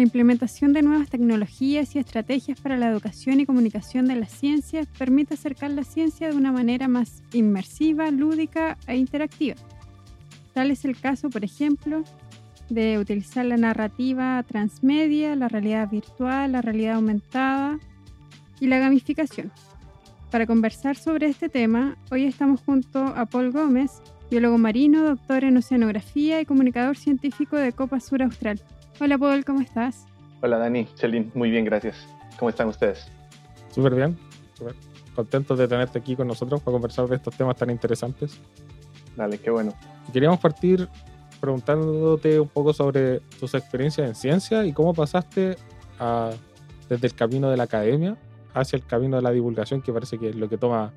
La implementación de nuevas tecnologías y estrategias para la educación y comunicación de las ciencias permite acercar la ciencia de una manera más inmersiva, lúdica e interactiva. Tal es el caso, por ejemplo, de utilizar la narrativa transmedia, la realidad virtual, la realidad aumentada y la gamificación. Para conversar sobre este tema, hoy estamos junto a Paul Gómez, biólogo marino, doctor en oceanografía y comunicador científico de Copa Sur Austral. Hola Paul, ¿cómo estás? Hola Dani, Chelín, muy bien, gracias. ¿Cómo están ustedes? Súper bien, súper contentos de tenerte aquí con nosotros para conversar de estos temas tan interesantes. Dale, qué bueno. queríamos partir preguntándote un poco sobre tus experiencias en ciencia y cómo pasaste desde el camino de la academia hacia el camino de la divulgación, que parece que es lo que toma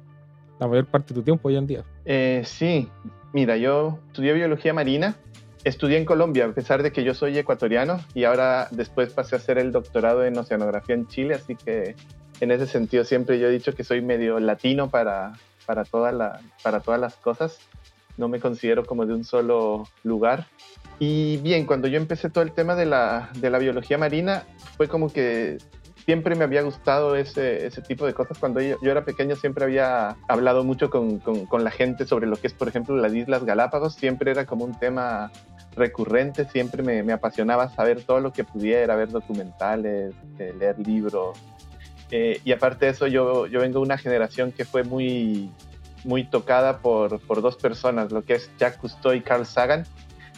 la mayor parte de tu tiempo hoy en día. Eh, sí, mira, yo estudié biología marina Estudié en Colombia, a pesar de que yo soy ecuatoriano, y ahora después pasé a hacer el doctorado en oceanografía en Chile, así que en ese sentido siempre yo he dicho que soy medio latino para, para, toda la, para todas las cosas. No me considero como de un solo lugar. Y bien, cuando yo empecé todo el tema de la, de la biología marina, fue como que siempre me había gustado ese, ese tipo de cosas. Cuando yo, yo, era pequeño siempre había hablado mucho con, con, con, la gente sobre lo que es, por ejemplo, las Islas Galápagos. Siempre era como un tema recurrente, siempre me, me, apasionaba saber todo lo que pudiera, ver documentales, eh, leer libros. Eh, y aparte de eso, yo, yo vengo de una generación que fue muy, muy tocada por, por dos personas, lo que es Jacques Cousteau y Carl Sagan.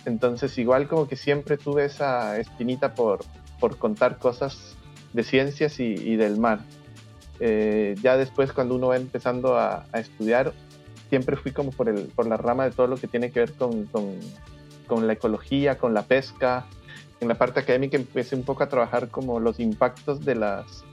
Entonces, igual como que siempre tuve esa espinita por, por contar cosas de ciencias y, y del mar. Eh, ya después, cuando uno va empezando a, a, estudiar, siempre fui como por, el, por la rama de todo lo que tiene que ver con, con con la ecología, con la pesca. En la parte académica empecé un poco a trabajar como los impactos de las,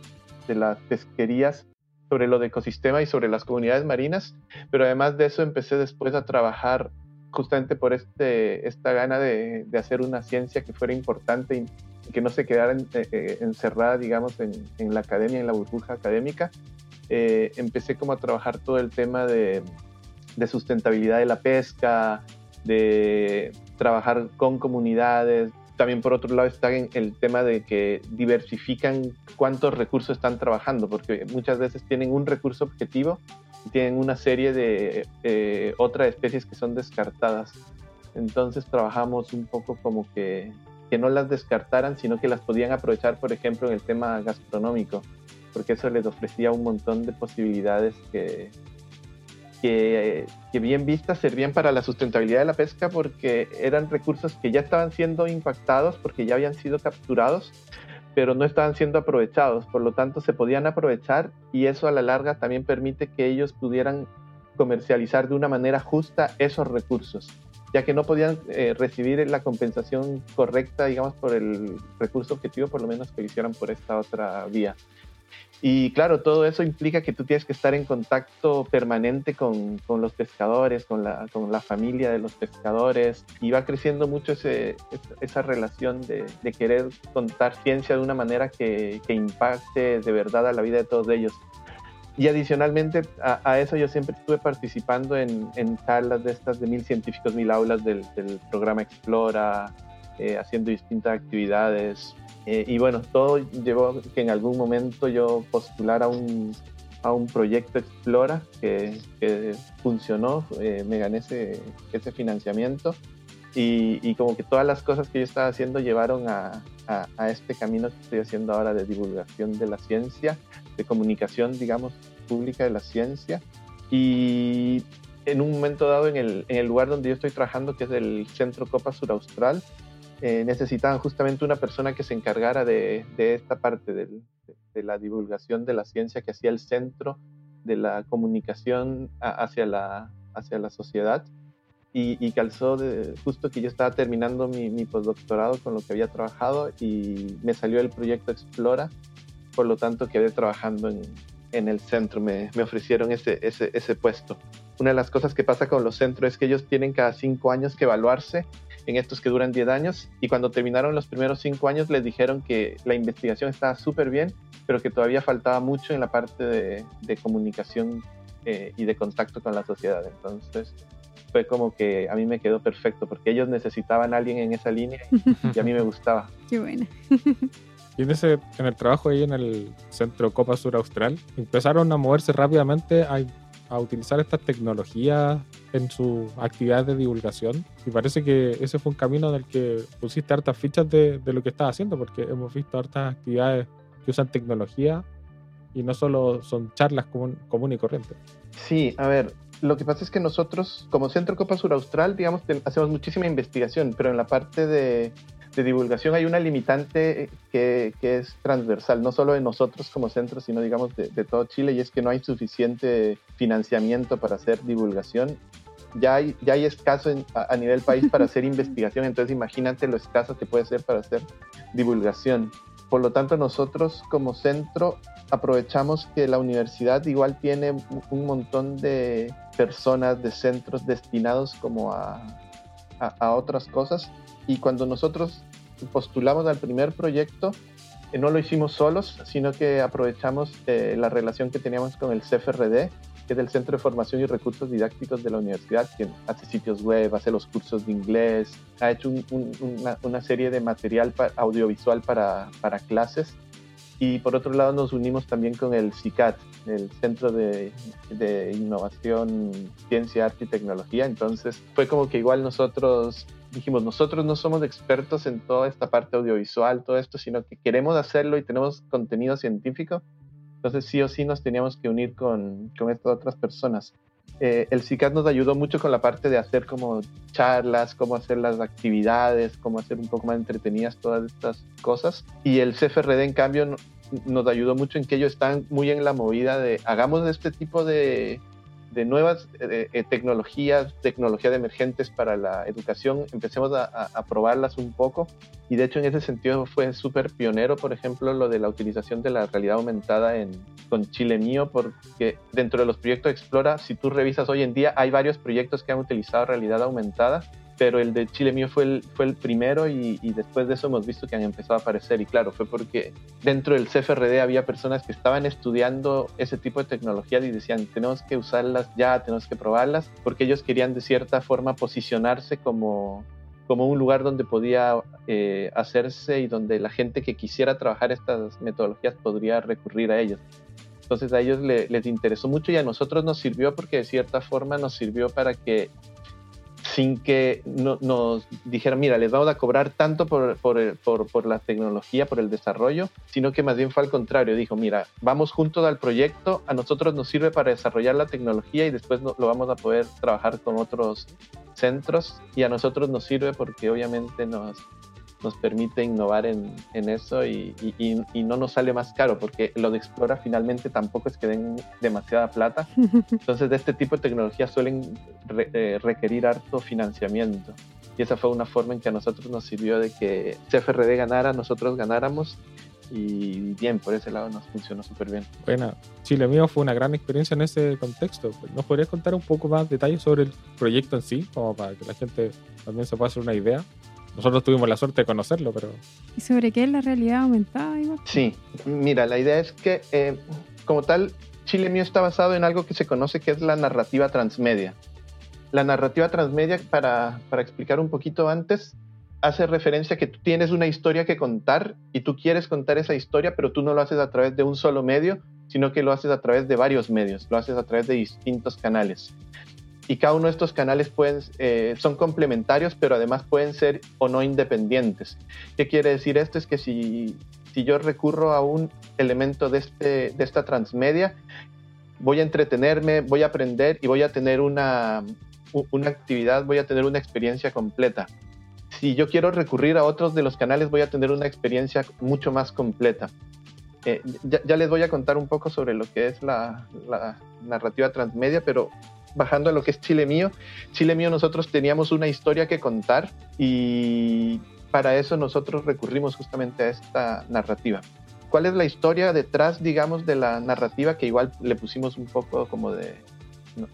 de las pesquerías sobre lo de ecosistema y sobre las comunidades marinas, pero además de eso empecé después a trabajar justamente por este, esta gana de, de hacer una ciencia que fuera importante y que no se quedara en, eh, encerrada, digamos, en, en, la academia, en la burbuja académica. Eh, empecé como a trabajar todo el tema de, de sustentabilidad de la pesca, de trabajar con comunidades. También por otro lado está el tema de que diversifican cuántos recursos están trabajando, porque muchas veces tienen un recurso objetivo y tienen una serie de eh, otras especies que son descartadas. Entonces trabajamos un poco como que, que no las descartaran, sino que las podían aprovechar, por ejemplo, en el tema gastronómico, porque eso les ofrecía un montón de posibilidades que, que, bien vistas servían para la sustentabilidad de la pesca porque eran recursos que ya estaban siendo impactados porque ya habían sido capturados, pero no estaban siendo aprovechados. Por lo tanto, se podían aprovechar y eso a la larga también permite que ellos pudieran comercializar de una manera justa esos recursos, ya que no podían eh, recibir la compensación correcta, digamos, por el recurso objetivo, por lo menos que lo hicieran por esta otra vía. Y claro, todo eso implica que tú tienes que estar en contacto permanente con, con los pescadores, con la, con la, familia de los pescadores, y va creciendo mucho ese, esa relación de, de, querer contar ciencia de una manera que, que, impacte de verdad a la vida de todos ellos. Y adicionalmente a, a eso yo siempre estuve participando en, en, salas de estas de mil científicos, mil aulas del, del programa Explora, eh, haciendo distintas actividades, eh, y bueno, todo llevó que en algún momento yo postulara un, a un proyecto Explora que, que funcionó, eh, me gané ese, ese financiamiento y, y, como que todas las cosas que yo estaba haciendo llevaron a, a, a, este camino que estoy haciendo ahora de divulgación de la ciencia, de comunicación, digamos, pública de la ciencia. Y en un momento dado en el, en el lugar donde yo estoy trabajando, que es el Centro Copa Sur Austral, eh, necesitaban justamente una persona que se encargara de, de esta parte de, la divulgación de la ciencia que hacía el centro de la comunicación hacia la, hacia la sociedad. y, calzó de, justo que yo estaba terminando mi, mi, postdoctorado con lo que había trabajado y me salió el proyecto Explora, por lo tanto quedé trabajando en, en el centro, me, me ofrecieron ese, ese, puesto. Una de las cosas que pasa con los centros es que ellos tienen cada cinco años que evaluarse en estos que duran 10 años y cuando terminaron los primeros cinco años les dijeron que la investigación estaba súper bien, pero que todavía faltaba mucho en la parte de, de comunicación eh, y de contacto con la sociedad. Entonces, fue como que a mí me quedó perfecto porque ellos necesitaban a alguien en esa línea y a mí me gustaba. Qué buena. Y en, ese, en el trabajo ahí en el Centro Copa Sur Austral, empezaron a moverse rápidamente a, a utilizar estas tecnologías en su actividad de divulgación. Y parece que ese fue un camino en el que pusiste hartas fichas de, de lo que estás haciendo, porque hemos visto hartas actividades que usan tecnología y no solo son charlas común, común y corriente. Sí, a ver, lo que pasa es que nosotros, como Centro Copa Sur Austral, digamos, hacemos muchísima investigación, pero en la parte de, divulgación hay una limitante que, que, es transversal, no solo de nosotros como centro, sino digamos de, todo Chile, y es que no hay suficiente financiamiento para hacer divulgación. Ya hay, ya hay escaso a, a, nivel país para hacer investigación, entonces imagínate lo escaso que puede ser para hacer divulgación. Por lo tanto, nosotros como centro aprovechamos que la universidad igual tiene un montón de personas, de centros destinados como a, a, otras cosas. Y cuando nosotros postulamos al primer proyecto, eh, no lo hicimos solos, sino que aprovechamos eh, la relación que teníamos con el CFRD, que es el Centro de Formación y Recursos Didácticos de la universidad, que hace sitios web, hace los cursos de inglés, ha hecho una, serie de material audiovisual para, para clases y por otro lado nos unimos también con el CICAT, el Centro de, de, Innovación, Ciencia, Arte y Tecnología. Entonces fue como que igual nosotros dijimos, nosotros no somos expertos en toda esta parte audiovisual, todo esto, sino que queremos hacerlo y tenemos contenido científico. Entonces sí o sí nos teníamos que unir con, con estas otras personas. Eh, el CICAT nos ayudó mucho con la parte de hacer como charlas, cómo hacer las actividades, cómo hacer un poco más entretenidas todas estas cosas. Y el CFRD, en cambio, nos ayudó mucho en que ellos están muy en la movida de hagamos este tipo de, de nuevas eh, eh, tecnologías, tecnologías emergentes para la educación, empecemos a, a, probarlas un poco. Y de hecho en ese sentido fue súper pionero, por ejemplo, lo de la utilización de la realidad aumentada en, con Chile Mío, porque dentro de los proyectos Explora, si tú revisas hoy en día, hay varios proyectos que han utilizado realidad aumentada pero el de Chile mío fue el, fue el primero y, y, después de eso hemos visto que han empezado a aparecer y claro, fue porque dentro del CFRD había personas que estaban estudiando ese tipo de tecnologías y decían, tenemos que usarlas ya, tenemos que probarlas, porque ellos querían de cierta forma posicionarse como, como un lugar donde podía eh, hacerse y donde la gente que quisiera trabajar estas metodologías podría recurrir a ellos. Entonces a ellos le, les interesó mucho y a nosotros nos sirvió porque de cierta forma nos sirvió para que sin que no, nos dijeran, mira, les vamos a cobrar tanto por, por, por, por, la tecnología, por el desarrollo, sino que más bien fue al contrario, dijo, mira, vamos juntos al proyecto, a nosotros nos sirve para desarrollar la tecnología y después lo vamos a poder trabajar con otros centros y a nosotros nos sirve porque obviamente nos, nos permite innovar en, en eso y, y, y, no nos sale más caro, porque lo de Explora finalmente tampoco es que den demasiada plata. Entonces, de este tipo de tecnologías suelen re, eh, requerir harto financiamiento. Y esa fue una forma en que a nosotros nos sirvió de que CFRD ganara, nosotros ganáramos. Y bien, por ese lado nos funcionó súper bien. Bueno, Chile Mío fue una gran experiencia en ese contexto. ¿Nos podrías contar un poco más detalles sobre el proyecto en sí, como para que la gente también se pueda hacer una idea? Nosotros tuvimos la suerte de conocerlo, pero... ¿Y sobre qué es la realidad aumentada, Iván? Sí, mira, la idea es que, eh, como tal, Chile Mío está basado en algo que se conoce que es la narrativa transmedia. La narrativa transmedia, para, para explicar un poquito antes, hace referencia a que tú tienes una historia que contar y tú quieres contar esa historia, pero tú no lo haces a través de un solo medio, sino que lo haces a través de varios medios, lo haces a través de distintos canales y cada uno de estos canales pueden, eh, son complementarios, pero además pueden ser o no independientes. ¿Qué quiere decir esto? Es que si, si yo recurro a un elemento de, este, de esta transmedia, voy a entretenerme, voy a aprender y voy a tener una, una actividad, voy a tener una experiencia completa. Si yo quiero recurrir a otros de los canales, voy a tener una experiencia mucho más completa. Eh, ya, les voy a contar un poco sobre lo que es la narrativa transmedia, pero bajando a lo que es Chile mío, Chile mío nosotros teníamos una historia que contar y para eso nosotros recurrimos justamente a esta narrativa. ¿Cuál es la historia detrás, digamos, de la narrativa que igual le pusimos un poco como de,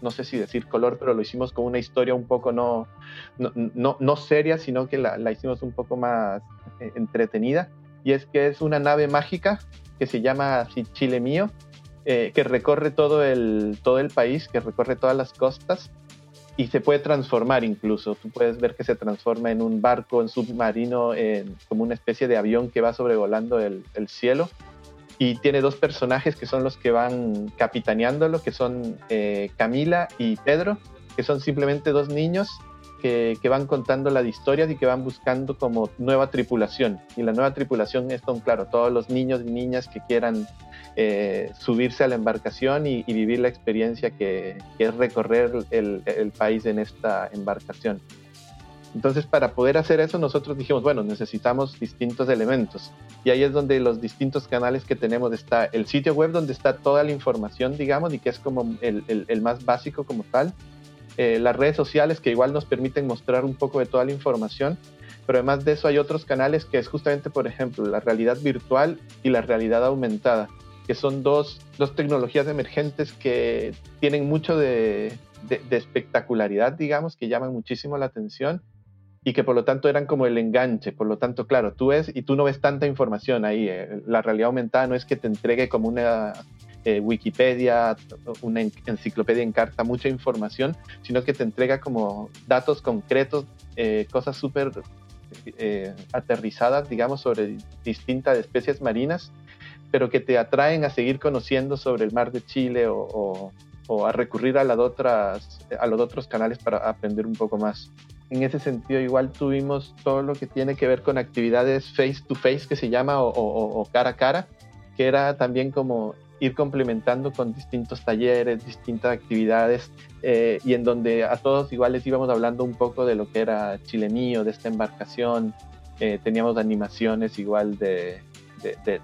no, sé si decir color, pero lo hicimos con una historia un poco no, no, no, seria, sino que la, hicimos un poco más eh, entretenida. Y es que es una nave mágica que se llama Chile Mío, eh, que recorre todo el, todo el país, que recorre todas las costas y se puede transformar incluso. Tú puedes ver que se transforma en un barco, en submarino, como una especie de avión que va sobrevolando el, el cielo y tiene dos personajes que son los que van capitaneándolo, que son eh, Camila y Pedro, que son simplemente dos niños que, van contando las historias y que van buscando como nueva tripulación. Y la nueva tripulación es, claro, todos los niños y niñas que quieran eh, subirse a la embarcación y, vivir la experiencia que, que es recorrer el, país en esta embarcación. Entonces, para poder hacer eso, nosotros dijimos, bueno, necesitamos distintos elementos. Y ahí es donde los distintos canales que tenemos está el sitio web donde está toda la información, digamos, y que es como el, más básico como tal. Eh, las redes sociales que igual nos permiten mostrar un poco de toda la información. Pero además de eso hay otros canales que es justamente, por ejemplo, la realidad virtual y la realidad aumentada, que son dos, dos tecnologías emergentes que tienen mucho de, de, de espectacularidad, digamos, que llaman muchísimo la atención y que por lo tanto eran como el enganche. Por lo tanto, claro, tú ves y tú no ves tanta información ahí. Eh, la realidad aumentada no es que te entregue como una eh, Wikipedia, una enciclopedia en carta, mucha información, sino que te entrega como datos concretos, eh, cosas súper aterrizadas, digamos, sobre distintas especies marinas, pero que te atraen a seguir conociendo sobre el mar de Chile o, o a recurrir a, las otras, a los otros canales para aprender un poco más. En ese sentido igual tuvimos todo lo que tiene que ver con actividades face to face que se llama o, cara a cara, que era también como ir complementando con distintos talleres, distintas actividades eh, y en donde a todos igual les íbamos hablando un poco de lo que era Chile Mío, de esta embarcación, eh, teníamos animaciones igual de,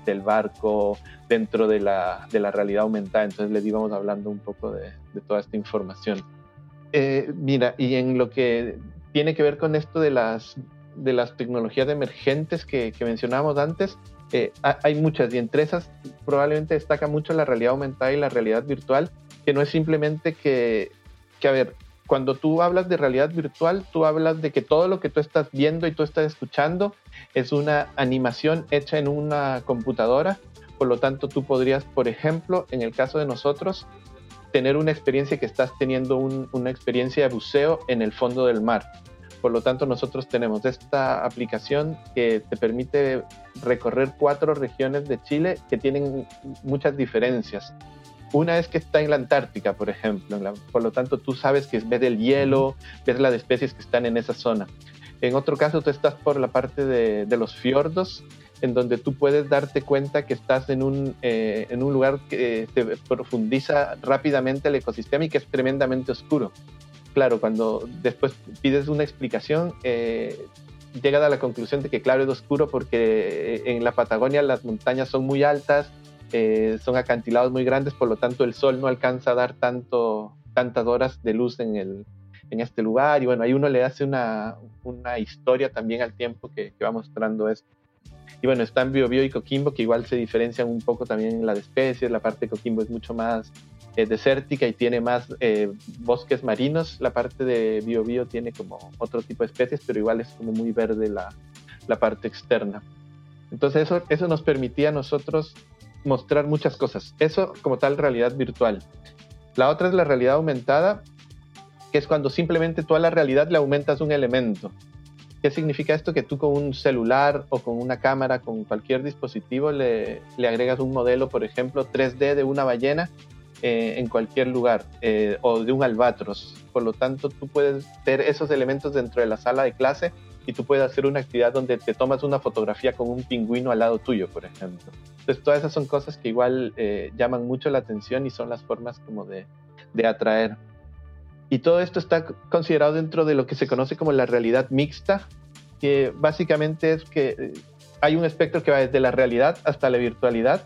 del barco dentro de la, de la, realidad aumentada, entonces les íbamos hablando un poco de, toda esta información. Eh, mira, y en lo que tiene que ver con esto de las, de las tecnologías emergentes que, que mencionábamos antes. Eh, hay muchas y entre esas probablemente destaca mucho la realidad aumentada y la realidad virtual, que no es simplemente que, que, a ver, cuando tú hablas de realidad virtual, tú hablas de que todo lo que tú estás viendo y tú estás escuchando es una animación hecha en una computadora. Por lo tanto, tú podrías, por ejemplo, en el caso de nosotros, tener una experiencia que estás teniendo una experiencia de buceo en el fondo del mar. Por lo tanto, nosotros tenemos esta aplicación que te permite recorrer cuatro regiones de Chile que tienen muchas diferencias. Una es que está en la Antártica, por ejemplo. por lo tanto, tú sabes que ves el hielo, ves las especies que están en esa zona. En otro caso, tú estás por la parte de, de los fiordos en donde tú puedes darte cuenta que estás en un, eh, en un lugar que te profundiza rápidamente el ecosistema y que es tremendamente oscuro. Claro, cuando después pides una explicación, eh, llegas a la conclusión de que claro es oscuro porque en la Patagonia las montañas son muy altas, eh, son acantilados muy grandes, por lo tanto el sol no alcanza a dar tanto, tantas horas de luz en, el, en este lugar. Y bueno, ahí uno le hace una, una historia también al tiempo que, que va mostrando esto. Y bueno, están Biobío y Coquimbo, que igual se diferencian un poco también en las especies. La parte de Coquimbo es mucho más eh, desértica y tiene más eh, bosques marinos. La parte de Biobío tiene como otro tipo de especies, pero igual es como muy verde la, la parte externa. Entonces eso, eso nos permitía a nosotros mostrar muchas cosas. Eso como tal realidad virtual. La otra es la realidad aumentada, que es cuando simplemente tú a la realidad le aumentas un elemento. ¿Qué significa esto? Que tú con un celular o con una cámara, con cualquier dispositivo, le, le agregas un modelo, por ejemplo, 3D de una ballena eh, en cualquier lugar eh, o de un albatros. Por lo tanto, tú puedes ver esos elementos dentro de la sala de clase y tú puedes hacer una actividad donde te tomas una fotografía con un pingüino al lado tuyo, por ejemplo. Entonces, todas esas son cosas que igual eh, llaman mucho la atención y son las formas como de, de atraer. Y todo esto está considerado dentro de lo que se conoce como la realidad mixta, que básicamente es que hay un espectro que va desde la realidad hasta la virtualidad.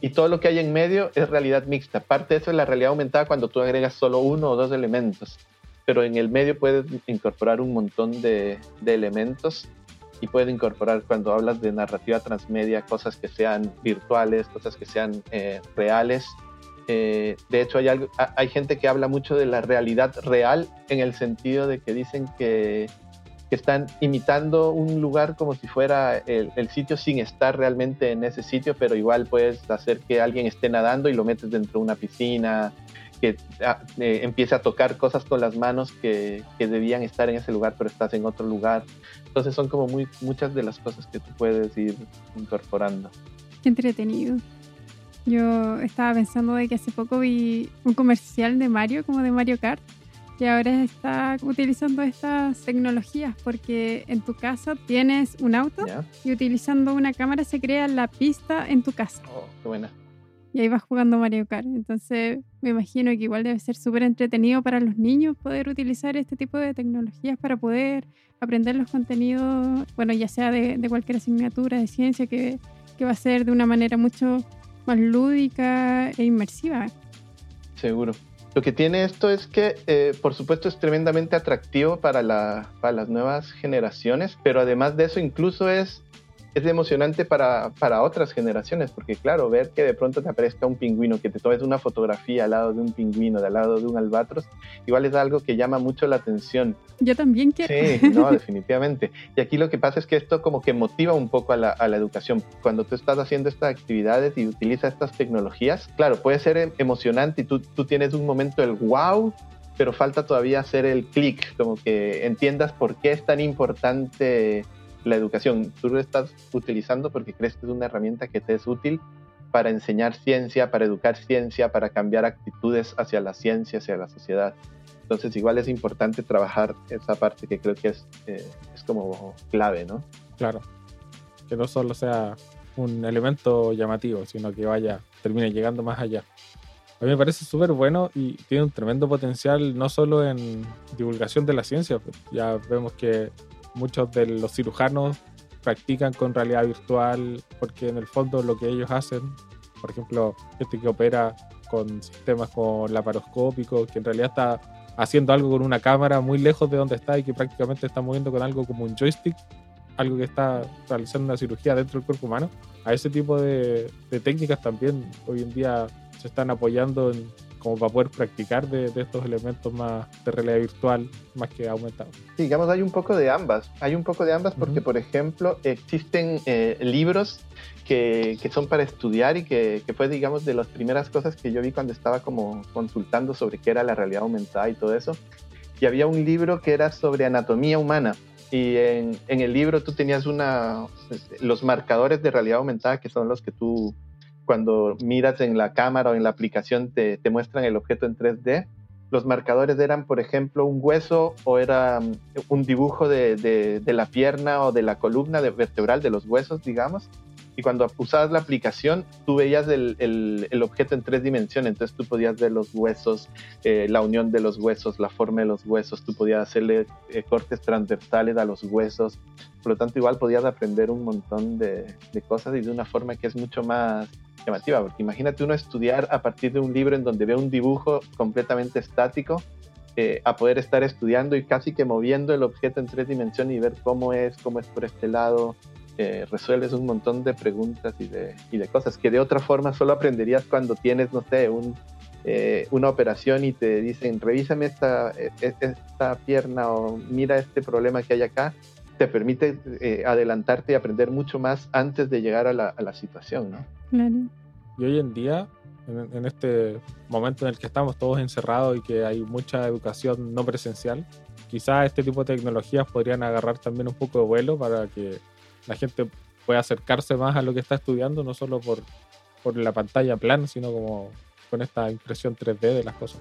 Y todo lo que hay en medio es realidad mixta. Parte de eso es la realidad aumentada cuando tú agregas solo uno o dos elementos, pero en el medio puedes incorporar un montón de, elementos y puedes incorporar cuando hablas de narrativa transmedia cosas que sean virtuales, cosas que sean eh, reales. Eh, de hecho, hay, hay gente que habla mucho de la realidad real en el sentido de que dicen que que están imitando un lugar como si fuera el, sitio sin estar realmente en ese sitio, pero igual puedes hacer que alguien esté nadando y lo metes dentro de una piscina, que ah, eh, empiece a tocar cosas con las manos que, que, debían estar en ese lugar, pero estás en otro lugar. Entonces son como muy, muchas de las cosas que tú puedes ir incorporando. Qué entretenido. Yo estaba pensando de que hace poco vi un comercial de Mario, como de Mario Kart, y ahora está utilizando estas tecnologías porque en tu casa tienes un auto y utilizando una cámara se crea la pista en tu casa. Oh, qué buena. Y ahí vas jugando Mario Kart. Entonces me imagino que igual debe ser súper entretenido para los niños poder utilizar este tipo de tecnologías para poder aprender los contenidos, bueno, ya sea de, de cualquier asignatura de ciencia, que, que va a ser de una manera mucho más lúdica e inmersiva. Seguro. Lo que tiene esto es que, eh, por supuesto, es tremendamente atractivo para, la, para las nuevas generaciones, pero además de eso, incluso es es emocionante para, para, otras generaciones, porque claro, ver que de pronto te aparezca un pingüino, que te tomes una fotografía al lado de un pingüino, al lado de un albatros, igual es algo que llama mucho la atención. Yo también quiero. Sí, no, definitivamente. Y aquí lo que pasa es que esto como que motiva un poco a la, a la educación. Cuando tú estás haciendo estas actividades y utilizas estas tecnologías, claro, puede ser em, emocionante y tú, tú tienes un momento del wow, pero falta todavía hacer el clic, como que entiendas por qué es tan importante la educación. Tú lo estás utilizando porque crees que es una herramienta que te es útil para enseñar ciencia, para educar ciencia, para cambiar actitudes hacia la ciencia, hacia la sociedad. Entonces igual es importante trabajar esa parte que creo que es, eh, es como clave, ¿no? Claro. Que no solo sea un elemento llamativo, sino que vaya, termine llegando más allá. A mí me parece súper bueno y tiene un tremendo potencial no solo en divulgación de la ciencia, pues ya vemos que muchos de los cirujanos practican con realidad virtual porque en el fondo lo que ellos hacen, por ejemplo, gente que opera con sistemas con laparoscópicos, que en realidad está haciendo algo con una cámara muy lejos de donde está y que prácticamente está moviendo con algo como un joystick, algo que está realizando una cirugía dentro del cuerpo humano. A ese tipo de, de técnicas también hoy en día se están apoyando en como para poder practicar de, estos elementos más de realidad virtual más que aumentado. Sí, digamos, hay un poco de ambas. Hay un poco de ambas porque, por ejemplo, existen eh, libros que, que, son para estudiar y que, que, fue, digamos, de las primeras cosas que yo vi cuando estaba como consultando sobre qué era la realidad aumentada y todo eso. Y había un libro que era sobre anatomía humana. Y en, en el libro tú tenías una, los marcadores de realidad aumentada, que son los que tú cuando miras en la cámara o en la aplicación te, te muestran el objeto en 3D. Los marcadores eran, por ejemplo, un hueso o era mm, un dibujo de, de, la pierna o de la columna vertebral de los huesos, digamos. Y cuando usabas la aplicación, tú veías el, objeto en tres dimensiones. Entonces tú podías ver los huesos, eh, la unión de los huesos, la forma de los huesos. Tú podías hacerle eh, cortes transversales a los huesos. Por lo tanto, igual podías aprender un montón de, de cosas y de una forma que es mucho más llamativa, porque imagínate uno estudiar a partir de un libro en donde ve un dibujo completamente estático, eh, a poder estar estudiando y casi que moviendo el objeto en tres dimensiones y ver cómo es, cómo es por este lado, eh, resuelves un montón de preguntas y de, y de, cosas que de otra forma solo aprenderías cuando tienes, no sé, un, eh, una operación y te dicen, revísame esta, e, e, esta pierna o mira este problema que hay acá, te permite adelantarte y aprender mucho más antes de llegar a la, a la situación, ¿no? Y hoy en día, en, este momento en el que estamos todos encerrados y que hay mucha educación no presencial, quizás este tipo de tecnologías podrían agarrar también un poco de vuelo para que la gente pueda acercarse más a lo que está estudiando, no solo por, por la pantalla plana, sino como con esta impresión 3D de las cosas.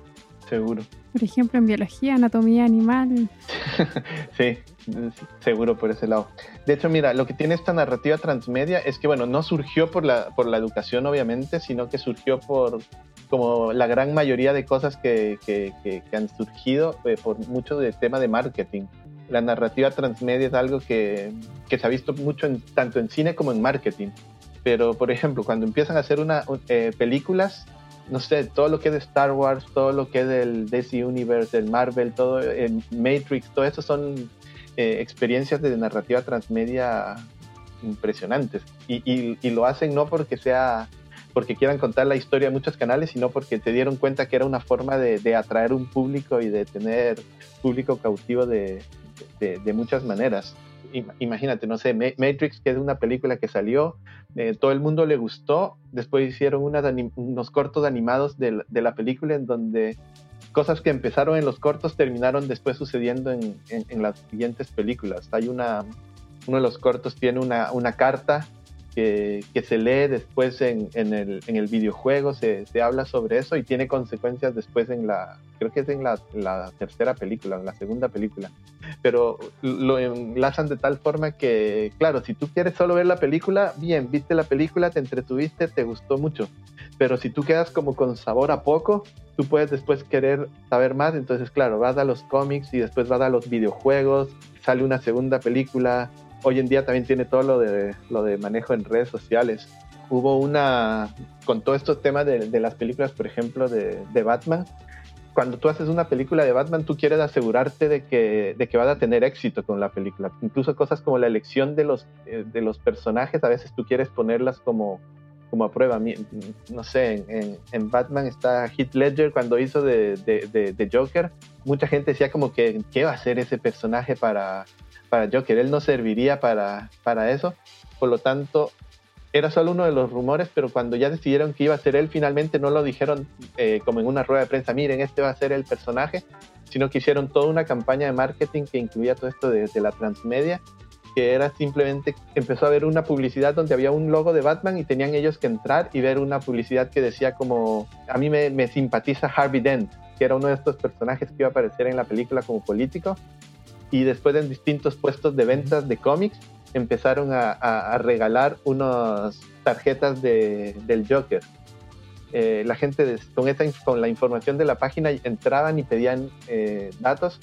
Seguro. Por ejemplo, en biología, anatomía animal. sí, seguro por ese lado. De hecho, mira, lo que tiene esta narrativa transmedia es que, bueno, no surgió por la, por la educación, obviamente, sino que surgió por como la gran mayoría de cosas que, que, que, han surgido eh, por mucho de tema de marketing. La narrativa transmedia es algo que, se ha visto mucho en, tanto en cine como en marketing pero por ejemplo, cuando empiezan a hacer una, eh, películas, no sé, todo lo que es de Star Wars, todo lo que es del DC Universe, del Marvel, todo el Matrix, todo eso son eh, experiencias de narrativa transmedia impresionantes. Y, y, y, lo hacen no porque sea porque quieran contar la historia de muchos canales, sino porque se dieron cuenta que era una forma de, de atraer un público y de tener público cautivo de, de, de muchas maneras. Imagínate, no sé, Matrix, que es una película que salió, eh, todo el mundo le gustó, después hicieron unas unos cortos animados de, de, la película en donde cosas que empezaron en los cortos terminaron después sucediendo en, en, en las siguientes películas. Hay una, uno de los cortos tiene una, una carta que, que, se lee después en, el, en el videojuego, se, se, habla sobre eso y tiene consecuencias después en la, creo que es en la, la, tercera película, en la segunda película. Pero lo enlazan de tal forma que, claro, si tú quieres solo ver la película, bien, viste la película, te entretuviste, te gustó mucho. Pero si tú quedas como con sabor a poco, tú puedes después querer saber más. Entonces, claro, vas a los cómics y después vas a los videojuegos, sale una segunda película, hoy en día también tiene todo lo de, lo de manejo en redes sociales. Hubo una, con todo estos temas de, de las películas, por ejemplo, de, de, Batman, cuando tú haces una película de Batman, tú quieres asegurarte de que, de que vas a tener éxito con la película. Incluso cosas como la elección de los, eh, de los personajes, a veces tú quieres ponerlas como, como a prueba. No sé, en, en Batman está Heath Ledger cuando hizo de, de, de, Joker. Mucha gente decía como que, ¿qué va a hacer ese personaje para, para Joker, él no serviría para, para eso, por lo tanto, era solo uno de los rumores, pero cuando ya decidieron que iba a ser él, finalmente no lo dijeron eh, como en una rueda de prensa, miren, este va a ser el personaje, sino que hicieron toda una campaña de marketing que incluía todo esto de, de la transmedia, que era simplemente, empezó a ver una publicidad donde había un logo de Batman y tenían ellos que entrar y ver una publicidad que decía como, a mí me, me simpatiza Harvey Dent, que era uno de estos personajes que iba a aparecer en la película como político, y después en distintos puestos de ventas de cómics empezaron a, a, a regalar unas tarjetas de, del Joker. Eh, la gente de, con, esta, con la información de la página entraban y pedían eh, datos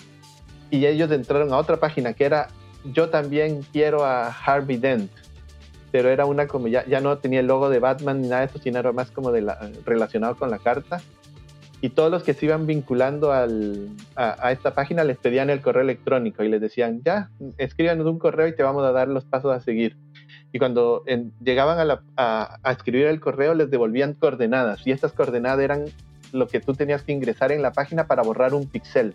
y ellos entraron a otra página que era yo también quiero a Harvey Dent pero era una como ya, ya no tenía el logo de Batman ni nada de eso sino era más como de la, relacionado con la carta y todos los que se iban vinculando a, esta página les pedían el correo electrónico y les decían, ya, escríbanos un correo y te vamos a dar los pasos a seguir. Y cuando llegaban a, escribir el correo les devolvían coordenadas y estas coordenadas eran lo que tú tenías que ingresar en la página para borrar un pixel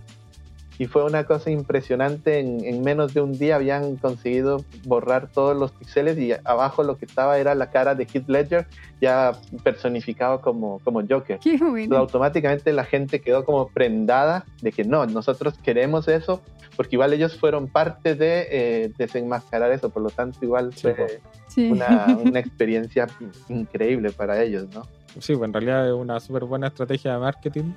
y fue una cosa impresionante. En, en, menos de un día habían conseguido borrar todos los píxeles y abajo lo que estaba era la cara de Heath Ledger ya personificado como, como Joker. Qué bueno. Entonces, automáticamente la gente quedó como prendada de que no, nosotros queremos eso porque igual ellos fueron parte de eh, desenmascarar eso, por lo tanto igual Sí, fue pues. Sí. una, una experiencia increíble para ellos, ¿no? Sí, pues en realidad es una súper buena estrategia de marketing,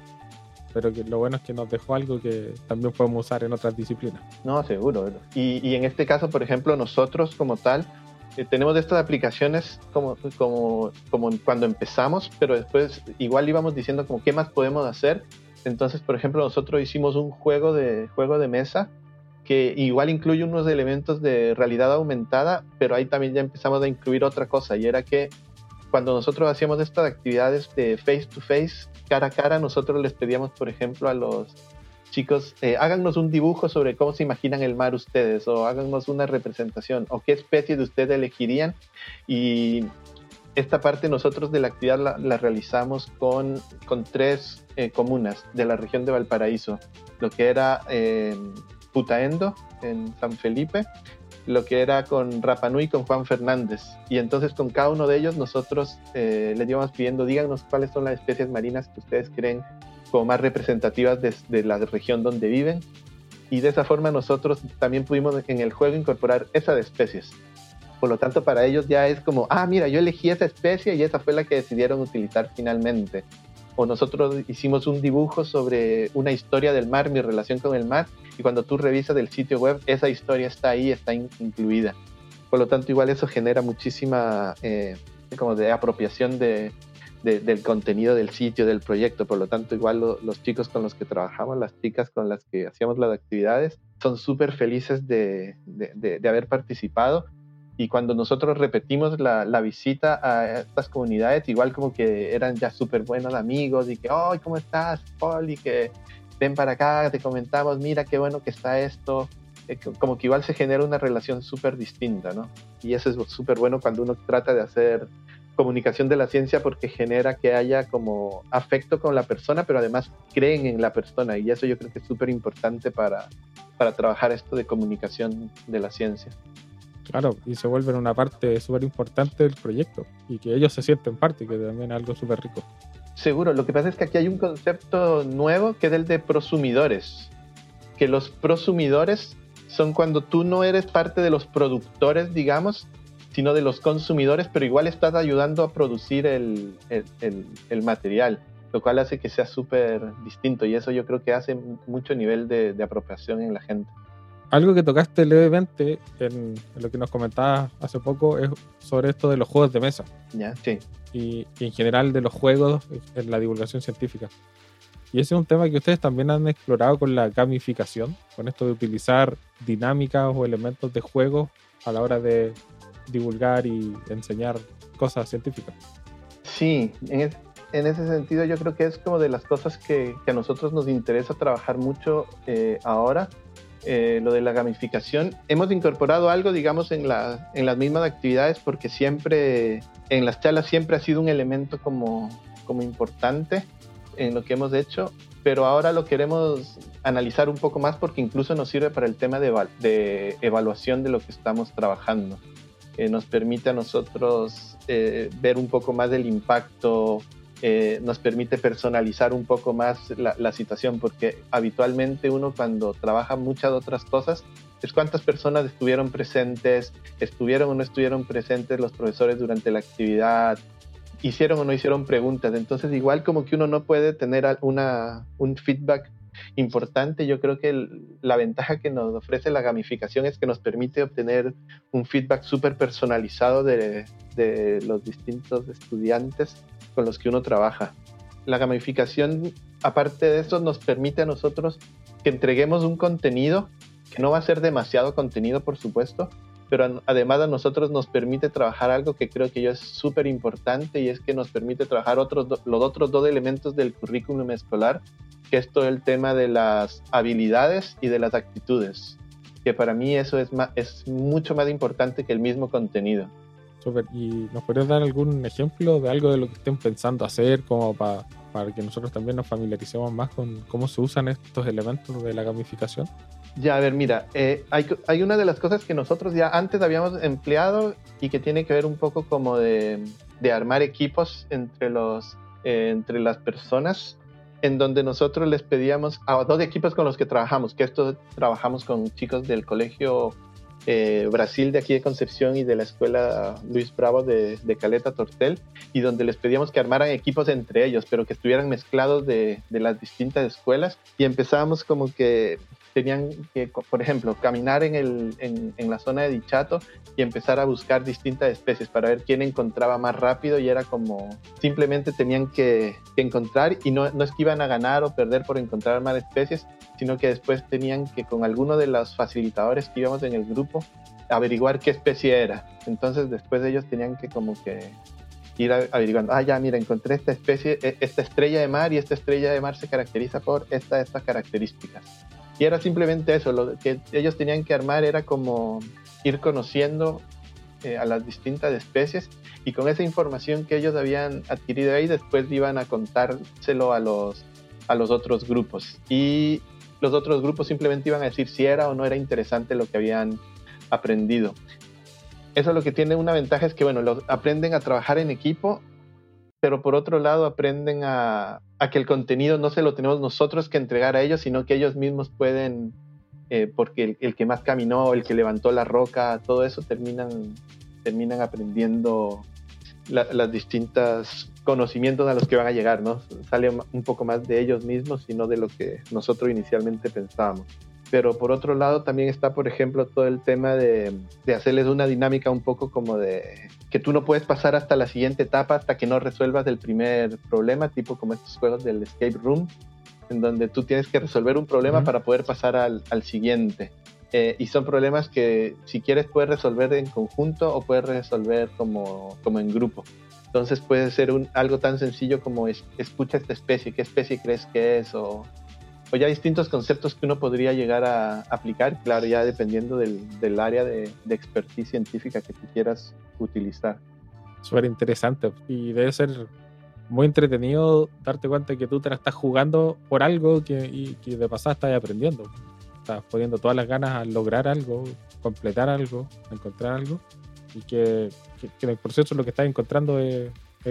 pero que lo bueno es que nos dejó algo que también podemos usar en otras disciplinas. No, seguro. Y, y en este caso, por ejemplo, nosotros como tal, eh, tenemos estas aplicaciones como, como, como cuando empezamos, pero después igual íbamos diciendo como qué más podemos hacer. Entonces, por ejemplo, nosotros hicimos un juego de, juego de mesa que igual incluye unos elementos de realidad aumentada, pero ahí también ya empezamos a incluir otra cosa, y era que cuando nosotros hacíamos estas actividades de face to face, cara a cara, nosotros les pedíamos, por ejemplo, a los chicos, eh, háganos un dibujo sobre cómo se imaginan el mar ustedes, o háganos una representación, o qué especie de ustedes elegirían. Y esta parte nosotros de la actividad la, la realizamos con, con tres eh, comunas de la región de Valparaíso, lo que era eh, Putaendo, en San Felipe, lo que era con Rapanui con Juan Fernández. Y entonces con cada uno de ellos nosotros eh, les íbamos pidiendo, díganos cuáles son las especies marinas que ustedes creen como más representativas de, de, la región donde viven. Y de esa forma nosotros también pudimos en el juego incorporar esas especies. Por lo tanto, para ellos ya es como, ah, mira, yo elegí esa especie y esa fue la que decidieron utilizar finalmente. O nosotros hicimos un dibujo sobre una historia del mar, mi relación con el mar, y cuando tú revisas el sitio web, esa historia está ahí, está in incluida. Por lo tanto, igual eso genera muchísima eh, como de apropiación de, de, del contenido del sitio, del proyecto. Por lo tanto, igual lo, los chicos con los que trabajamos, las chicas con las que hacíamos las actividades, son súper felices de, de, haber participado. Y cuando nosotros repetimos la, la visita a estas comunidades, igual como que eran ya súper buenos amigos y que, ¡ay, ¿cómo estás, Paul? Y que ven para acá, te comentamos, mira qué bueno que está esto. Eh, como que igual se genera una relación súper distinta, ¿no? Y eso es súper bueno cuando uno trata de hacer comunicación de la ciencia porque genera que haya como afecto con la persona, pero además creen en la persona y eso yo creo que es súper importante para, para trabajar esto de comunicación de la ciencia. Claro, y se vuelven una parte súper importante del proyecto y que ellos se sienten parte, que también es algo súper rico. Seguro, lo que pasa es que aquí hay un concepto nuevo que es el de prosumidores, que los prosumidores son cuando tú no eres parte de los productores, digamos, sino de los consumidores, pero igual estás ayudando a producir el, el, material, lo cual hace que sea súper distinto y eso yo creo que hace mucho nivel de, apropiación en la gente. Algo que tocaste levemente en, lo que nos comentabas hace poco es sobre esto de los juegos de mesa. Ya, sí. Y, y en general de los juegos en la divulgación científica. Y ese es un tema que ustedes también han explorado con la gamificación, con esto de utilizar dinámicas o elementos de juego a la hora de divulgar y enseñar cosas científicas. Sí, en, ese sentido yo creo que es como de las cosas que, a nosotros nos interesa trabajar mucho eh, ahora, eh, lo de la gamificación. Hemos incorporado algo, digamos, en, la, en las mismas actividades porque siempre, en las charlas siempre ha sido un elemento como, como importante en lo que hemos hecho, pero ahora lo queremos analizar un poco más porque incluso nos sirve para el tema de, de evaluación de lo que estamos trabajando nos permite a nosotros eh, ver un poco más del impacto, eh, nos permite personalizar un poco más la, situación, porque habitualmente uno cuando trabaja muchas otras cosas es cuántas personas estuvieron presentes, estuvieron o no estuvieron presentes los profesores durante la actividad, hicieron o no hicieron preguntas. Entonces igual como que uno no puede tener una, un feedback importante. Yo creo que la ventaja que nos ofrece la gamificación es que nos permite obtener un feedback súper personalizado de, de los distintos estudiantes con los que uno trabaja. La gamificación, aparte de eso, nos permite a nosotros que entreguemos un contenido, que no va a ser demasiado contenido, por supuesto, pero además a nosotros nos permite trabajar algo que creo que yo es súper importante y es que nos permite trabajar los otros dos elementos del currículum escolar, que es todo el tema de las habilidades y de las actitudes, que para mí eso es, es mucho más importante que el mismo contenido. Super. ¿Y nos podrías dar algún ejemplo de algo de lo que estén pensando hacer como para, para que nosotros también nos familiaricemos más con cómo se usan estos elementos de la gamificación? Ya, a ver, mira, eh, hay, hay, una de las cosas que nosotros ya antes habíamos empleado y que tiene que ver un poco como de, de armar equipos entre, los, eh, entre las personas en donde nosotros les pedíamos a dos equipos con los que trabajamos, que esto trabajamos con chicos del colegio eh, Brasil de aquí de Concepción y de la escuela Luis Bravo de, Caleta Tortel, y donde les pedíamos que armaran equipos entre ellos, pero que estuvieran mezclados de, de las distintas escuelas, y empezábamos como que tenían que, por ejemplo, caminar en, el, en, en, la zona de Dichato y empezar a buscar distintas especies para ver quién encontraba más rápido y era como simplemente tenían que, encontrar y no, no, es que iban a ganar o perder por encontrar más especies, sino que después tenían que con alguno de los facilitadores que íbamos en el grupo averiguar qué especie era. Entonces después ellos tenían que como que ir averiguando, ah, ya, mira, encontré esta especie, e, esta estrella de mar y esta estrella de mar se caracteriza por esta, estas características. Y era simplemente eso, lo que ellos tenían que armar era como ir conociendo eh, a las distintas especies y con esa información que ellos habían adquirido ahí después iban a contárselo a los, a los otros grupos. Y los otros grupos simplemente iban a decir si era o no era interesante lo que habían aprendido. Eso lo que tiene una ventaja es que, bueno, los, aprenden a trabajar en equipo pero por otro lado aprenden a, que el contenido no se lo tenemos nosotros que entregar a ellos, sino que ellos mismos pueden, eh, porque el, que más caminó, el que levantó la roca, todo eso terminan, terminan aprendiendo las distintas conocimientos a los que van a llegar, ¿no? Sale un poco más de ellos mismos y no de lo que nosotros inicialmente pensábamos pero por otro lado también está, por ejemplo, todo el tema de, hacerles una dinámica un poco como de que tú no puedes pasar hasta la siguiente etapa hasta que no resuelvas el primer problema, tipo como estos juegos del escape room, en donde tú tienes que resolver un problema para poder pasar al, al, siguiente. Eh, y son problemas que si quieres puedes resolver en conjunto o puedes resolver como, como en grupo. Entonces puede ser un, algo tan sencillo como escucha esta especie, qué especie crees que es, o, o, ya distintos conceptos que uno podría llegar a aplicar, claro, ya dependiendo del, del área de, de, expertise científica que tú quieras utilizar. Súper interesante y debe ser muy entretenido darte cuenta que tú te la estás jugando por algo que, y que de pasada estás aprendiendo estás poniendo todas las ganas a lograr algo, completar algo, encontrar algo, y que, en el proceso lo que estás encontrando es,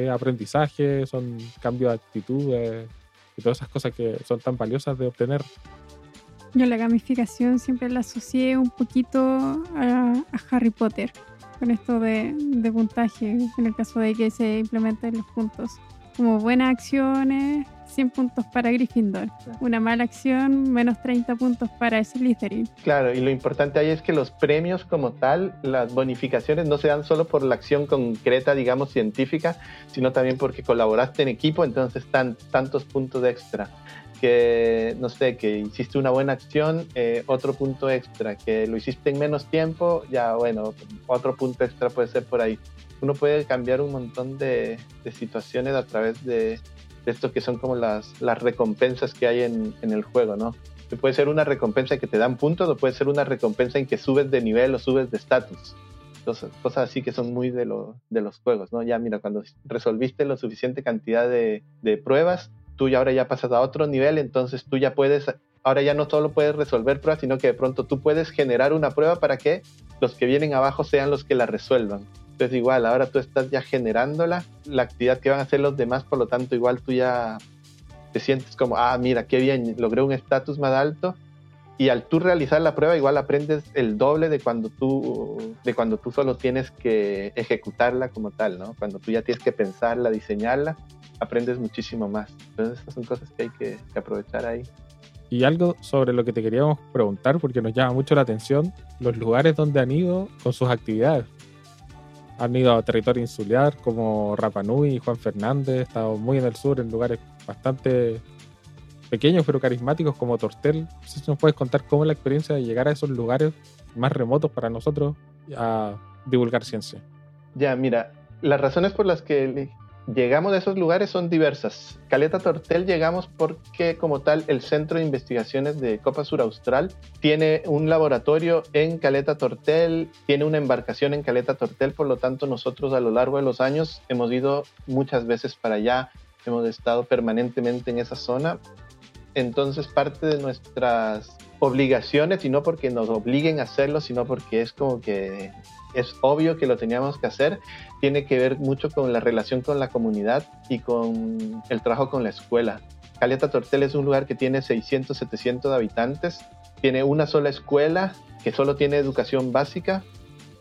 aprendizaje, son cambios de actitud y todas esas cosas que son tan valiosas de obtener. Yo la gamificación siempre la asocié un poquito a, Harry Potter, con esto de, de puntaje, en el caso de que se implementen los puntos. Como buenas acciones, 100 puntos para Gryffindor. Una mala acción, menos 30 puntos para Slytherin. Claro, y lo importante ahí es que los premios como tal, las bonificaciones no se dan solo por la acción concreta, digamos, científica, sino también porque colaboraste en equipo, entonces están tantos puntos extra. Que, no sé, que hiciste una buena acción, eh, otro punto extra. Que lo hiciste en menos tiempo, ya bueno, otro punto extra puede ser por ahí. Uno puede cambiar un montón de, de situaciones a través de, de esto que son como las, las recompensas que hay en, en el juego, ¿no? Puede ser una recompensa que te dan puntos o puede ser una recompensa en que subes de nivel o subes de estatus. Cosas, así que son muy de, lo, de los juegos, ¿no? Ya mira, cuando resolviste lo suficiente cantidad de, de pruebas, tú ya ahora ya pasas a otro nivel, entonces tú ya puedes, ahora ya no solo puedes resolver pruebas, sino que de pronto tú puedes generar una prueba para que los que vienen abajo sean los que la resuelvan. Entonces igual, ahora tú estás ya generándola, la actividad que van a hacer los demás, por lo tanto igual tú ya te sientes como, ah, mira, qué bien, logré un estatus más alto. Y al tú realizar la prueba, igual aprendes el doble de cuando tú, de cuando tú solo tienes que ejecutarla como tal, ¿no? Cuando tú ya tienes que pensarla, diseñarla, aprendes muchísimo más. Entonces, estas son cosas que hay que, que aprovechar ahí. Y algo sobre lo que te queríamos preguntar, porque nos llama mucho la atención, los lugares donde han ido con sus actividades han ido a territorio insular como Rapa Nui, Juan Fernández, estado muy en el sur, en lugares bastante pequeños pero carismáticos como Tortel. Si nos puedes contar cómo es la experiencia de llegar a esos lugares más remotos para nosotros a divulgar ciencia. Ya, mira, las razones por las que llegamos a esos lugares son diversas. Caleta Tortel llegamos porque como tal el Centro de Investigaciones de Copa Sur Austral tiene un laboratorio en Caleta Tortel, tiene una embarcación en Caleta Tortel, por lo tanto nosotros a lo largo de los años hemos ido muchas veces para allá, hemos estado permanentemente en esa zona. Entonces parte de nuestras obligaciones, y no porque nos obliguen a hacerlo, sino porque es como que es obvio que lo teníamos que hacer, tiene que ver mucho con la relación con la comunidad y con el trabajo con la escuela. Caleta Tortel es un lugar que tiene 600, 700 habitantes, tiene una sola escuela que solo tiene educación básica,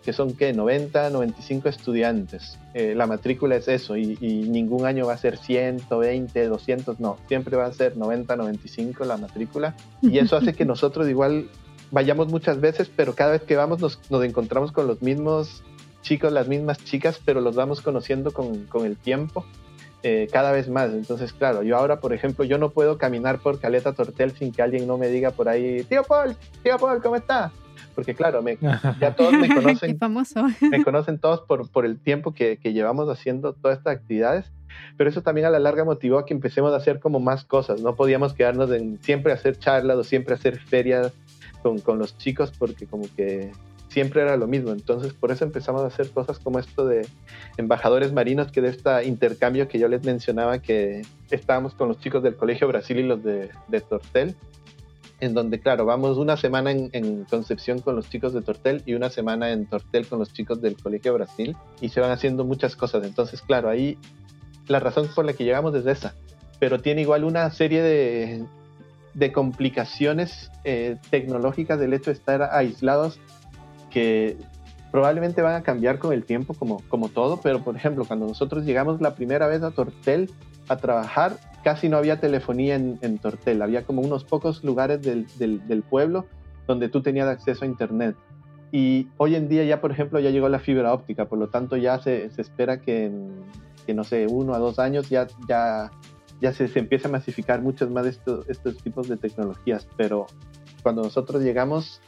que son que 90, 95 estudiantes. Eh, la matrícula es eso y, y, ningún año va a ser 120, 200, no, siempre va a ser 90, 95 la matrícula. Y eso hace que nosotros igual vayamos muchas veces, pero cada vez que vamos nos, nos encontramos con los mismos chicos, las mismas chicas, pero los vamos conociendo con, con el tiempo. Eh, cada vez más. Entonces, claro, yo ahora, por ejemplo, yo no puedo caminar por Caleta Tortel sin que alguien no me diga por ahí, tío Paul, tío Paul, ¿cómo está? Porque claro, me, ya todos me conocen. famoso. me conocen todos por, por el tiempo que, que, llevamos haciendo todas estas actividades. Pero eso también a la larga motivó a que empecemos a hacer como más cosas. No podíamos quedarnos en siempre hacer charlas o siempre hacer ferias con, con los chicos porque como que siempre era lo mismo. Entonces, por eso empezamos a hacer cosas como esto de embajadores marinos, que de este intercambio que yo les mencionaba, que estábamos con los chicos del Colegio Brasil y los de, de Tortel, en donde, claro, vamos una semana en, Concepción con los chicos de Tortel y una semana en Tortel con los chicos del Colegio Brasil, y se van haciendo muchas cosas. Entonces, claro, ahí la razón por la que llegamos es esa, pero tiene igual una serie de, de complicaciones eh, tecnológicas del hecho de estar aislados que probablemente van a cambiar con el tiempo como, como todo, pero por ejemplo, cuando nosotros llegamos la primera vez a Tortel a trabajar, casi no había telefonía en, en Tortel, había como unos pocos lugares del, pueblo donde tú tenías acceso a Internet. Y hoy en día ya, por ejemplo, ya llegó la fibra óptica, por lo tanto ya se, espera que en, que no sé, uno a dos años ya, ya, ya se, se empieza a masificar muchos más estos, estos tipos de tecnologías, pero cuando nosotros llegamos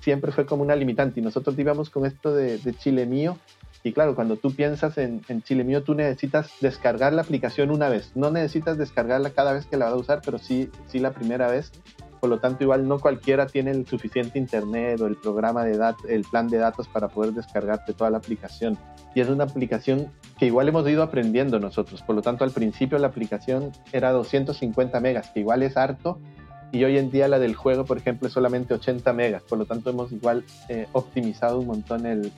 siempre fue como una limitante. Y nosotros íbamos con esto de, Chile mío y claro, cuando tú piensas en, Chile mío, tú necesitas descargar la aplicación una vez. No necesitas descargarla cada vez que la vas a usar, pero sí, sí la primera vez. Por lo tanto, igual no cualquiera tiene el suficiente internet o el programa de datos, el plan de datos para poder descargarte toda la aplicación. Y es una aplicación que igual hemos ido aprendiendo nosotros. Por lo tanto, al principio la aplicación era 250 megas, que igual es harto, y hoy en día la del juego, por ejemplo, es solamente 80 megas, por lo tanto hemos igual eh, optimizado un montón el,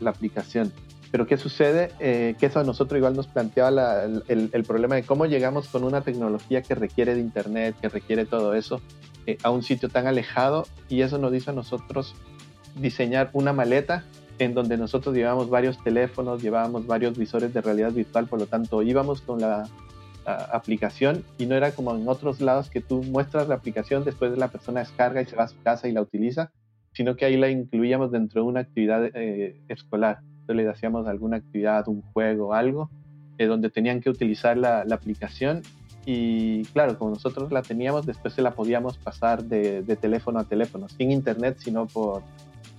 la aplicación. Pero ¿qué sucede? Eh, que eso a nosotros igual nos planteaba el, el, problema de cómo llegamos con una tecnología que requiere de Internet, que requiere todo eso, eh, a un sitio tan alejado y eso nos hizo a nosotros diseñar una maleta en donde nosotros llevábamos varios teléfonos, llevábamos varios visores de realidad virtual, por lo tanto íbamos con la aplicación y no era como en otros lados que tú muestras la aplicación, después la persona descarga y se va a su casa y la utiliza, sino que ahí la incluíamos dentro de una actividad eh, escolar. Entonces le hacíamos alguna actividad, un juego, algo, eh, donde tenían que utilizar la, aplicación y claro, como nosotros la teníamos, después se la podíamos pasar de, teléfono a teléfono, sin internet, sino por,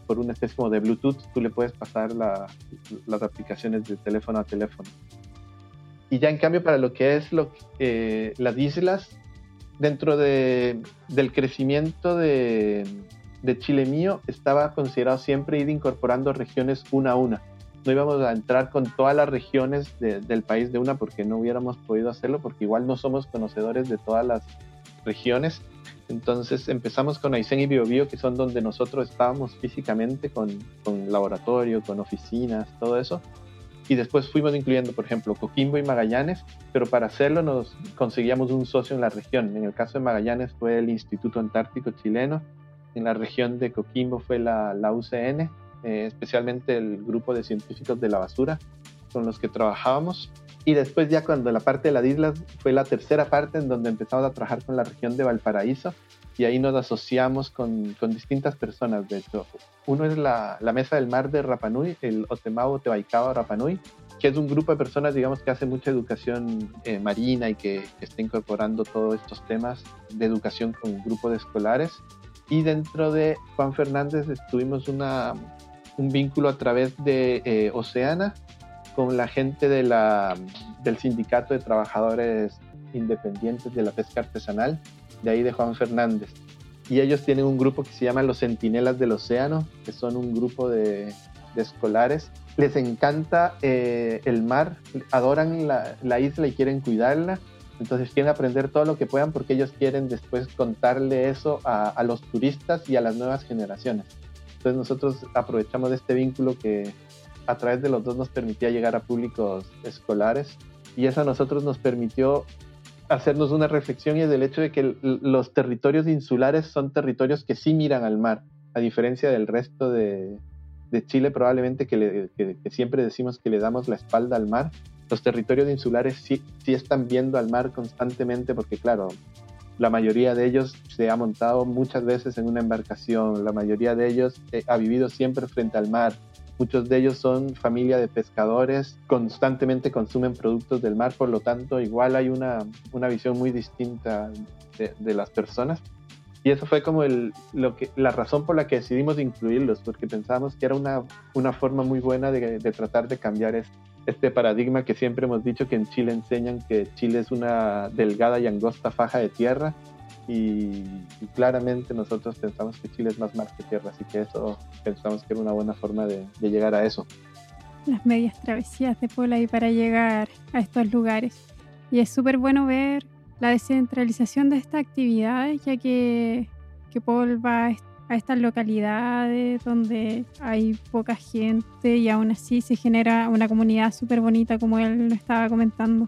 por una especie como de Bluetooth, tú le puedes pasar las aplicaciones de teléfono a teléfono. Y ya en cambio para lo que es lo, eh, las islas, dentro de, del crecimiento de, de, Chile mío, estaba considerado siempre ir incorporando regiones una a una. No íbamos a entrar con todas las regiones del país de una porque no hubiéramos podido hacerlo, porque igual no somos conocedores de todas las regiones. Entonces empezamos con Aysén y Biobío, que son donde nosotros estábamos físicamente, con, con laboratorio, con oficinas, todo eso y después fuimos incluyendo, por ejemplo, Coquimbo y Magallanes, pero para hacerlo nos conseguíamos un socio en la región. En el caso de Magallanes fue el Instituto Antártico Chileno, en la región de Coquimbo fue la, la UCN, eh, especialmente el grupo de científicos de la basura con los que trabajábamos. Y después ya cuando la parte de las islas fue la tercera parte en donde empezamos a trabajar con la región de Valparaíso, y ahí nos asociamos con, con, distintas personas, de hecho. Uno es la, la, Mesa del Mar de Rapanui, el Otemao Tebaicao Rapanui, que es un grupo de personas, digamos, que hace mucha educación eh, marina y que, está incorporando todos estos temas de educación con grupos de escolares. Y dentro de Juan Fernández tuvimos una, un vínculo a través de eh, Oceana con la gente de la, del Sindicato de Trabajadores Independientes de la Pesca Artesanal, de ahí de Juan Fernández. Y ellos tienen un grupo que se llama Los Centinelas del Océano, que son un grupo de, escolares. Les encanta eh, el mar, adoran la, isla y quieren cuidarla. Entonces quieren aprender todo lo que puedan porque ellos quieren después contarle eso a, a los turistas y a las nuevas generaciones. Entonces nosotros aprovechamos de este vínculo que a través de los dos nos permitía llegar a públicos escolares y eso a nosotros nos permitió hacernos una reflexión y es del hecho de que los territorios insulares son territorios que sí miran al mar, a diferencia del resto de, Chile probablemente que, siempre decimos que le damos la espalda al mar. Los territorios insulares sí, sí están viendo al mar constantemente porque claro, la mayoría de ellos se ha montado muchas veces en una embarcación, la mayoría de ellos eh, ha vivido siempre frente al mar, Muchos de ellos son familia de pescadores, constantemente consumen productos del mar, por lo tanto igual hay una, una visión muy distinta de, las personas. Y eso fue como el, lo que, la razón por la que decidimos incluirlos, porque pensábamos que era una, una forma muy buena de, de tratar de cambiar este paradigma que siempre hemos dicho que en Chile enseñan que Chile es una delgada y angosta faja de tierra y, claramente nosotros pensamos que Chile es más mar que tierra, así que eso pensamos que era una buena forma de, llegar a eso. Las medias travesías de Pola y para llegar a estos lugares. Y es súper bueno ver la descentralización de estas actividades, ya que, que Paul va a estas localidades donde hay poca gente y aún así se genera una comunidad súper bonita como él lo estaba comentando.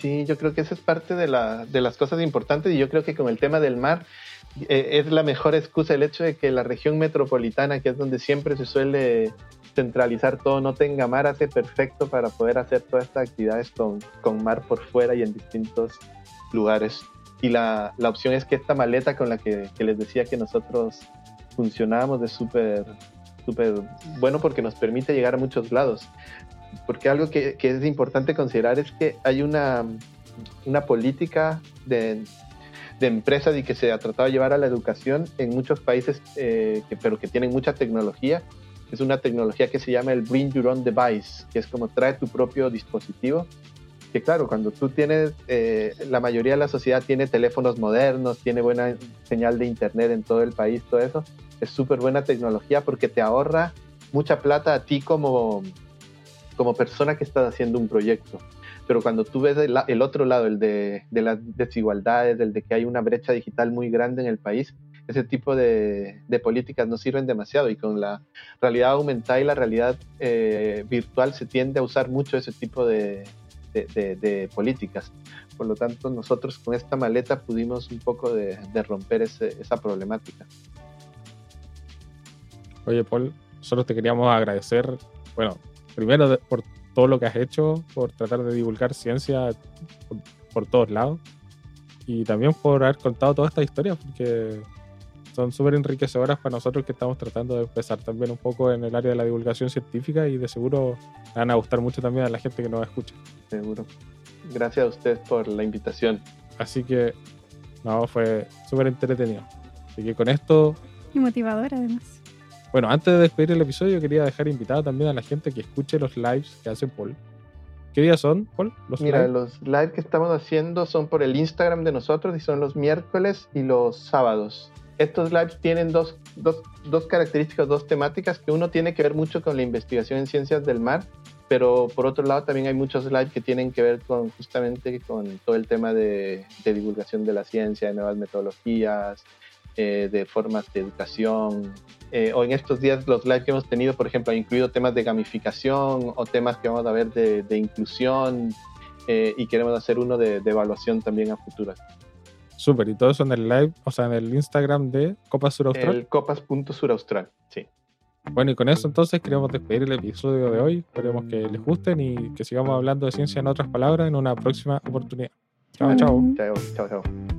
Sí, yo creo que esa es parte de, la, de las cosas importantes y yo creo que con el tema del mar eh, es la mejor excusa el hecho de que la región metropolitana, que es donde siempre se suele centralizar todo, no tenga mar, hace perfecto para poder hacer todas estas actividades con, con mar por fuera y en distintos lugares. Y la, la opción es que esta maleta con la que, que les decía que nosotros funcionábamos es súper súper bueno porque nos permite llegar a muchos lados porque algo que, es importante considerar es que hay una, una política de, de empresas y que se ha tratado de llevar a la educación en muchos países, eh, que, pero que tienen mucha tecnología. Es una tecnología que se llama el Bring Your Own Device, que es como trae tu propio dispositivo. Que claro, cuando tú tienes, eh, la mayoría de la sociedad tiene teléfonos modernos, tiene buena señal de internet en todo el país, todo eso, es súper buena tecnología porque te ahorra mucha plata a ti como, como persona que estás haciendo un proyecto pero cuando tú ves el, otro lado, el de, las desigualdades, el de que hay una brecha digital muy grande en el país, ese tipo de, políticas no sirven demasiado y con la realidad aumentada y la realidad eh, virtual se tiende a usar mucho ese tipo de, políticas. Por lo tanto, nosotros con esta maleta pudimos un poco de, romper esa problemática. Oye, Paul, solo te queríamos agradecer, bueno, primero por todo lo que has hecho por tratar de divulgar ciencia por, todos lados y también por haber contado todas estas historias porque son súper enriquecedoras para nosotros que estamos tratando de empezar también un poco en el área de la divulgación científica y de seguro van a gustar mucho también a la gente que nos escucha. Seguro. Gracias a ustedes por la invitación. Así que, no, fue súper entretenido. Así que con esto... Y motivador además. Bueno, antes de despedir el episodio, quería dejar invitada también a la gente que escuche los lives que hace Paul. ¿Qué días son, Paul? Los Mira, los lives que estamos haciendo son por el Instagram de nosotros y son los miércoles y los sábados. Estos lives tienen dos, dos, dos características, dos temáticas, que uno tiene que ver mucho con la investigación en ciencias del mar, pero por otro lado también hay muchos lives que tienen que ver con justamente con todo el tema de, de divulgación de la ciencia, de nuevas metodologías, eh, de formas de educación. Eh, o en estos días los live que hemos tenido, por ejemplo, han incluido temas de gamificación o temas que vamos a ver de, inclusión eh, y queremos hacer uno de, evaluación también a futuro. Súper, y todo eso en el live, o sea, en el Instagram de Copas Suraustral. El copas.suraustral, sí. Bueno, y con eso entonces queremos despedir el episodio de hoy. Esperemos que les gusten y que sigamos hablando de ciencia en otras palabras en una próxima oportunidad. Chao, chao. Chao, chao, chao.